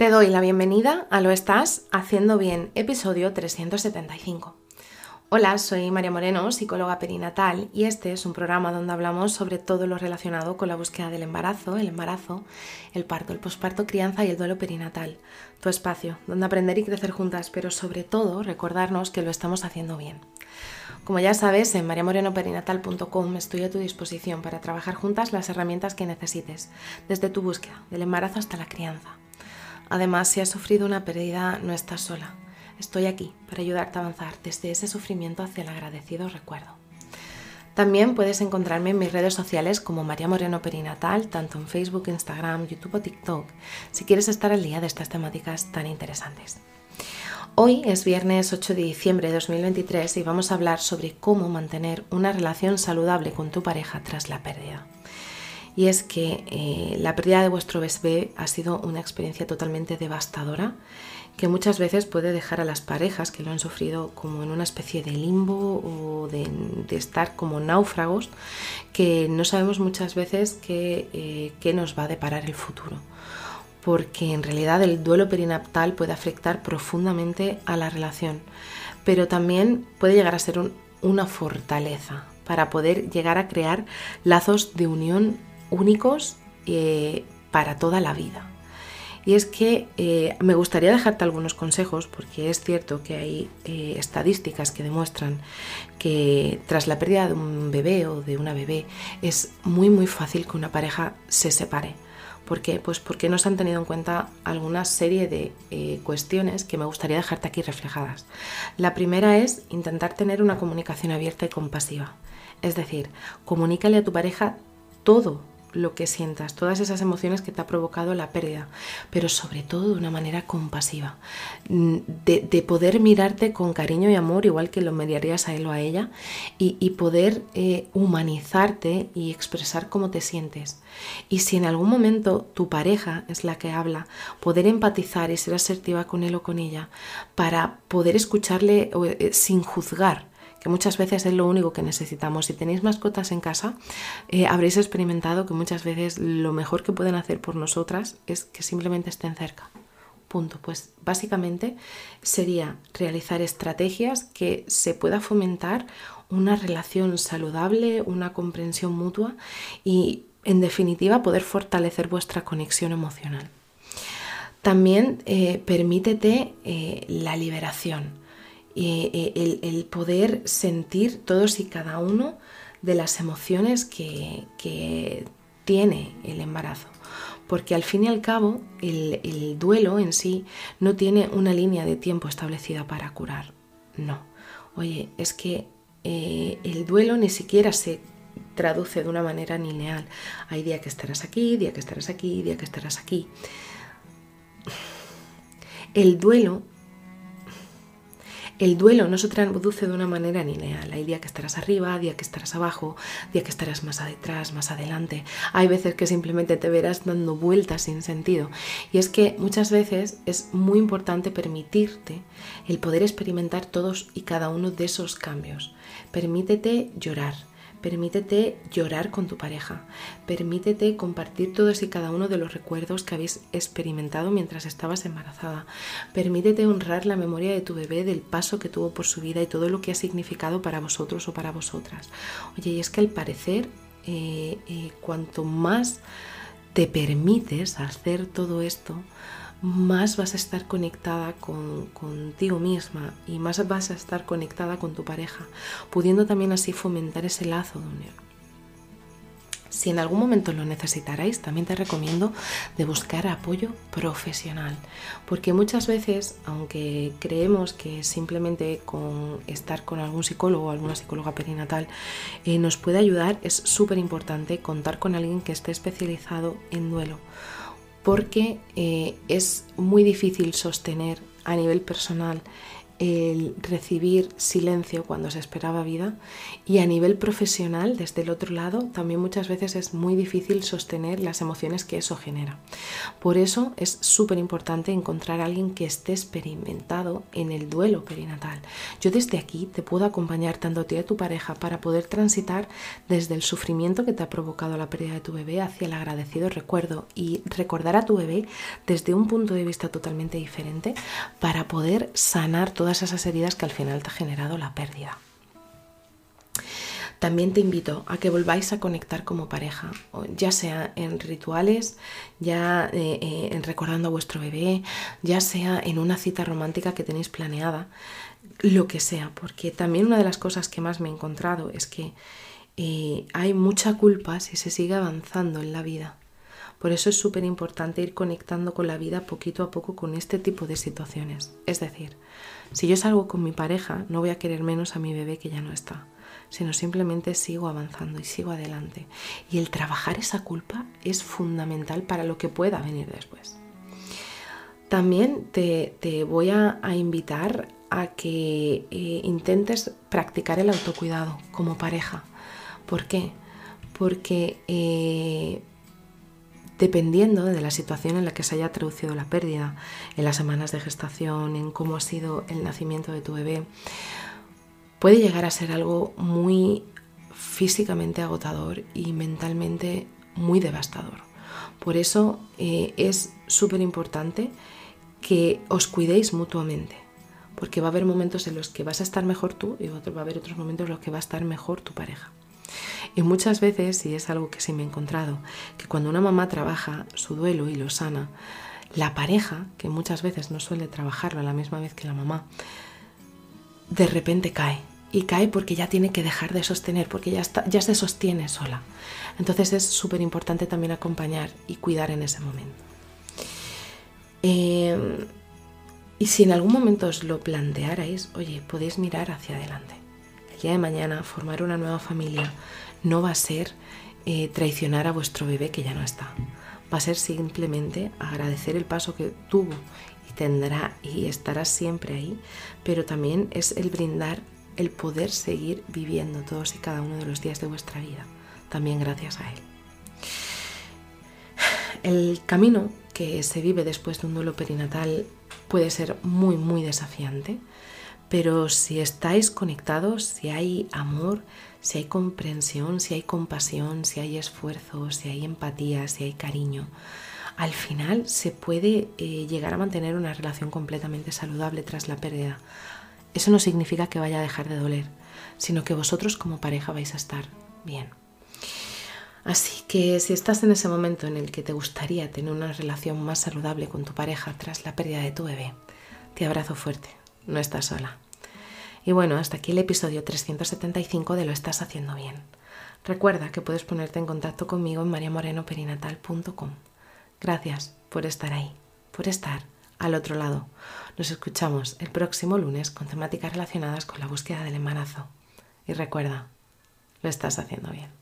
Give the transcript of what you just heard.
Te doy la bienvenida a Lo Estás Haciendo Bien, episodio 375. Hola, soy María Moreno, psicóloga perinatal, y este es un programa donde hablamos sobre todo lo relacionado con la búsqueda del embarazo, el embarazo, el parto, el posparto, crianza y el duelo perinatal. Tu espacio, donde aprender y crecer juntas, pero sobre todo recordarnos que lo estamos haciendo bien. Como ya sabes, en mariamorenoperinatal.com estoy a tu disposición para trabajar juntas las herramientas que necesites, desde tu búsqueda, del embarazo hasta la crianza. Además, si has sufrido una pérdida, no estás sola. Estoy aquí para ayudarte a avanzar desde ese sufrimiento hacia el agradecido recuerdo. También puedes encontrarme en mis redes sociales como María Moreno Perinatal, tanto en Facebook, Instagram, YouTube o TikTok, si quieres estar al día de estas temáticas tan interesantes. Hoy es viernes 8 de diciembre de 2023 y vamos a hablar sobre cómo mantener una relación saludable con tu pareja tras la pérdida y es que eh, la pérdida de vuestro bebé ha sido una experiencia totalmente devastadora que muchas veces puede dejar a las parejas que lo han sufrido como en una especie de limbo o de, estar como náufragos que no sabemos muchas veces eh, qué, nos va a deparar el futuro. Porque en realidad el duelo perinatal puede afectar profundamente a la relación, pero también puede llegar a ser una fortaleza para poder llegar a crear lazos de unión únicos eh, para toda la vida. Y es que eh, me gustaría dejarte algunos consejos porque es cierto que hay eh, estadísticas que demuestran que tras la pérdida de un bebé o de una bebé es muy muy fácil que una pareja se separe. ¿Por qué? Pues porque no se han tenido en cuenta alguna serie de cuestiones que me gustaría dejarte aquí reflejadas. La primera es intentar tener una comunicación abierta y compasiva. Es decir, comunícale a tu pareja todo lo que sientas, todas esas emociones que te ha provocado la pérdida, pero sobre todo de una manera compasiva, mm, de, poder mirarte con cariño y amor, igual que lo mediarías a él o a ella, y, poder eh, humanizarte y expresar cómo te sientes. Y si en algún momento tu pareja es la que habla, poder empatizar y ser asertiva con él o con ella, para poder escucharle eh, sin juzgar que muchas veces es lo único que necesitamos. Si tenéis mascotas en casa, eh, habréis experimentado que muchas veces lo mejor que pueden hacer por nosotras es que simplemente estén cerca. Punto. Pues básicamente sería realizar estrategias que se pueda fomentar una relación saludable, una comprensión mutua y, en definitiva, poder fortalecer vuestra conexión emocional. También eh, permítete eh, la liberación eh, el, poder sentir todos y cada uno de las emociones que, tiene el embarazo. Porque al fin y al cabo el, duelo en sí no tiene una línea de tiempo establecida para curar. No. Oye, es que eh, el duelo ni siquiera se traduce de una manera lineal. Hay día que estarás aquí, día que estarás aquí, día que estarás aquí. El duelo el duelo no se traduce de una manera lineal. Hay día que estarás arriba, día que estarás abajo, día que estarás más atrás, más adelante. Hay veces que simplemente te verás dando vueltas sin sentido. Y es que muchas veces es muy importante permitirte el poder experimentar todos y cada uno de esos cambios. Permítete llorar, Permítete llorar con tu pareja. Permítete compartir todos y cada uno de los recuerdos que habéis experimentado mientras estabas embarazada. Permítete honrar la memoria de tu bebé, del paso que tuvo por su vida y todo lo que ha significado para vosotros o para vosotras. Oye, y es que al parecer, eh, eh, cuanto más te permites hacer todo esto, más vas a estar conectada con, contigo misma y más vas a estar conectada con tu pareja, pudiendo también así fomentar ese lazo de unión. Si en algún momento lo necesitarais, también te recomiendo de buscar apoyo profesional, porque muchas veces, aunque creemos que simplemente con estar con algún psicólogo o alguna psicóloga perinatal eh, nos puede ayudar, es súper importante contar con alguien que esté especializado en duelo porque eh, es muy difícil sostener a nivel personal el recibir silencio cuando se esperaba vida y a nivel profesional, desde el otro lado, también muchas veces es muy difícil sostener las emociones que eso genera. Por eso es súper importante encontrar a alguien que esté experimentado en el duelo perinatal. Yo desde aquí te puedo acompañar tanto a ti y a tu pareja para poder transitar desde el sufrimiento que te ha provocado la pérdida de tu bebé hacia el agradecido recuerdo y recordar a tu bebé desde un punto de vista totalmente diferente para poder sanar todas esas heridas que al final te ha generado la pérdida. También te invito a que volváis a conectar como pareja, ya sea en rituales, ya eh, eh, recordando a vuestro bebé, ya sea en una cita romántica que tenéis planeada, lo que sea, porque también una de las cosas que más me he encontrado es que eh, hay mucha culpa si se sigue avanzando en la vida. Por eso es súper importante ir conectando con la vida poquito a poco con este tipo de situaciones. Es decir, si yo salgo con mi pareja, no voy a querer menos a mi bebé que ya no está, sino simplemente sigo avanzando y sigo adelante. Y el trabajar esa culpa es fundamental para lo que pueda venir después. También te, voy a, invitar a que eh, intentes practicar el autocuidado como pareja. ¿Por qué? Porque eh, dependiendo de la situación en la que se haya traducido la pérdida, en las semanas de gestación, en cómo ha sido el nacimiento de tu bebé, puede llegar a ser algo muy físicamente agotador y mentalmente muy devastador. Por eso eh, es súper importante que os cuidéis mutuamente, porque va a haber momentos en los que vas a estar mejor tú y va a haber otros momentos en los que va a estar mejor tu pareja. Y muchas veces, y es algo que sí me he encontrado, que cuando una mamá trabaja su duelo y lo sana, la pareja, que muchas veces no suele trabajarlo a la misma vez que la mamá, de repente cae. Y cae porque ya tiene que dejar de sostener, porque ya, está, ya se sostiene sola. Entonces es súper importante también acompañar y cuidar en ese momento. Em, y si en algún momento os lo plantearais, oye, podéis mirar hacia adelante. Día de mañana formar una nueva familia no va a ser eh, traicionar a vuestro bebé que ya no está. Va a ser simplemente agradecer el paso que tuvo y tendrá y estará siempre ahí, pero también es el brindar el poder seguir viviendo todos y cada uno de los días de vuestra vida, también gracias a él. El camino que se vive después de un duelo perinatal puede ser muy, muy desafiante, pero si estáis conectados, si hay amor, si hay comprensión, si hay compasión, si hay esfuerzo, si hay empatía, si hay cariño, al final se puede eh, llegar a mantener una relación completamente saludable tras la pérdida. Eso no significa que vaya a dejar de doler, sino que vosotros como pareja vais a estar bien. Así que si estás en ese momento en el que te gustaría tener una relación más saludable con tu pareja tras la pérdida de tu bebé, te abrazo fuerte, no estás sola. Y bueno, hasta aquí el episodio 375 de Lo estás haciendo bien. Recuerda que puedes ponerte en contacto conmigo en mariamorenoperinatal.com. Gracias por estar ahí, por estar al otro lado. Nos escuchamos el próximo lunes con temáticas relacionadas con la búsqueda del embarazo. Y recuerda, lo estás haciendo bien.